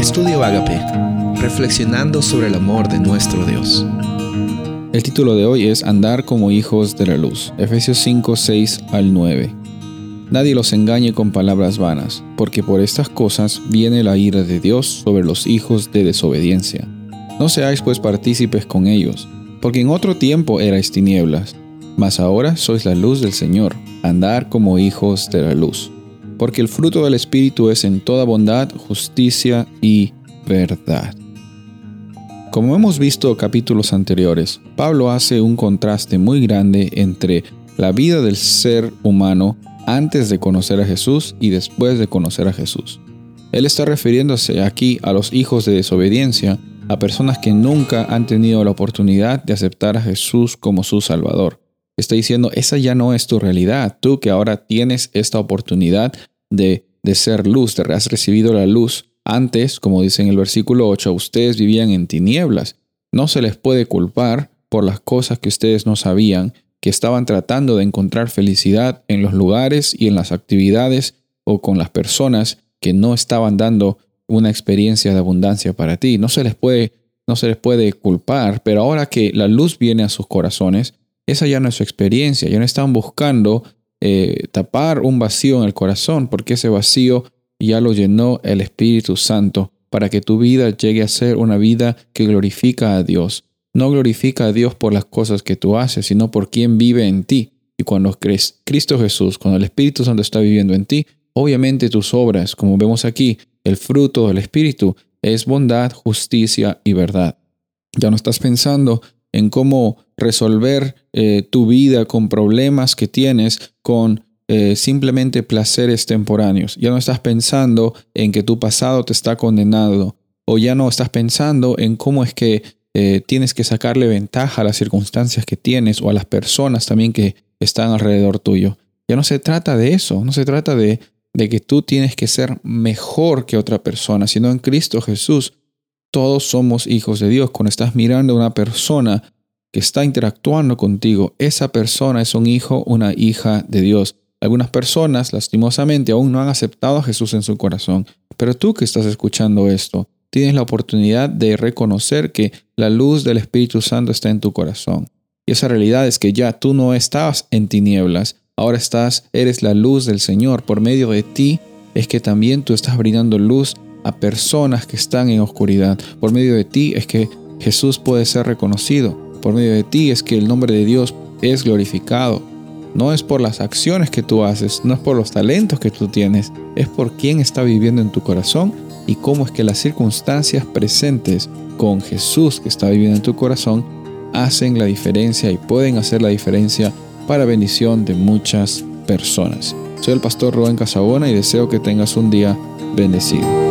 Estudio Agape, reflexionando sobre el amor de nuestro Dios. El título de hoy es Andar como hijos de la luz, Efesios 5, 6 al 9. Nadie los engañe con palabras vanas, porque por estas cosas viene la ira de Dios sobre los hijos de desobediencia. No seáis pues partícipes con ellos, porque en otro tiempo erais tinieblas, mas ahora sois la luz del Señor, andar como hijos de la luz porque el fruto del Espíritu es en toda bondad, justicia y verdad. Como hemos visto capítulos anteriores, Pablo hace un contraste muy grande entre la vida del ser humano antes de conocer a Jesús y después de conocer a Jesús. Él está refiriéndose aquí a los hijos de desobediencia, a personas que nunca han tenido la oportunidad de aceptar a Jesús como su Salvador. Está diciendo, esa ya no es tu realidad, tú que ahora tienes esta oportunidad de, ser luz, de has recibido la luz. Antes, como dice en el versículo 8, ustedes vivían en tinieblas. No se les puede culpar por las cosas que ustedes no sabían, que estaban tratando de encontrar felicidad en los lugares y en las actividades o con las personas que no estaban dando una experiencia de abundancia para ti. No se les puede, no se les puede culpar, pero ahora que la luz viene a sus corazones, esa ya no es su experiencia, ya no están buscando eh, tapar un vacío en el corazón, porque ese vacío ya lo llenó el Espíritu Santo para que tu vida llegue a ser una vida que glorifica a Dios. No glorifica a Dios por las cosas que tú haces, sino por quien vive en ti. Y cuando crees Cristo Jesús, cuando el Espíritu Santo está viviendo en ti, obviamente tus obras, como vemos aquí, el fruto del Espíritu es bondad, justicia y verdad. Ya no estás pensando en cómo resolver eh, tu vida con problemas que tienes con eh, simplemente placeres temporáneos. Ya no estás pensando en que tu pasado te está condenado o ya no estás pensando en cómo es que eh, tienes que sacarle ventaja a las circunstancias que tienes o a las personas también que están alrededor tuyo. Ya no se trata de eso, no se trata de, de que tú tienes que ser mejor que otra persona, sino en Cristo Jesús todos somos hijos de Dios. Cuando estás mirando a una persona que está interactuando contigo, esa persona es un hijo, una hija de Dios. Algunas personas, lastimosamente, aún no han aceptado a Jesús en su corazón. Pero tú que estás escuchando esto, tienes la oportunidad de reconocer que la luz del Espíritu Santo está en tu corazón. Y esa realidad es que ya tú no estabas en tinieblas, ahora estás, eres la luz del Señor. Por medio de ti es que también tú estás brindando luz a personas que están en oscuridad. Por medio de ti es que Jesús puede ser reconocido. Por medio de ti es que el nombre de Dios es glorificado. No es por las acciones que tú haces, no es por los talentos que tú tienes, es por quién está viviendo en tu corazón y cómo es que las circunstancias presentes con Jesús que está viviendo en tu corazón hacen la diferencia y pueden hacer la diferencia para bendición de muchas personas. Soy el pastor Rubén Casabona y deseo que tengas un día bendecido.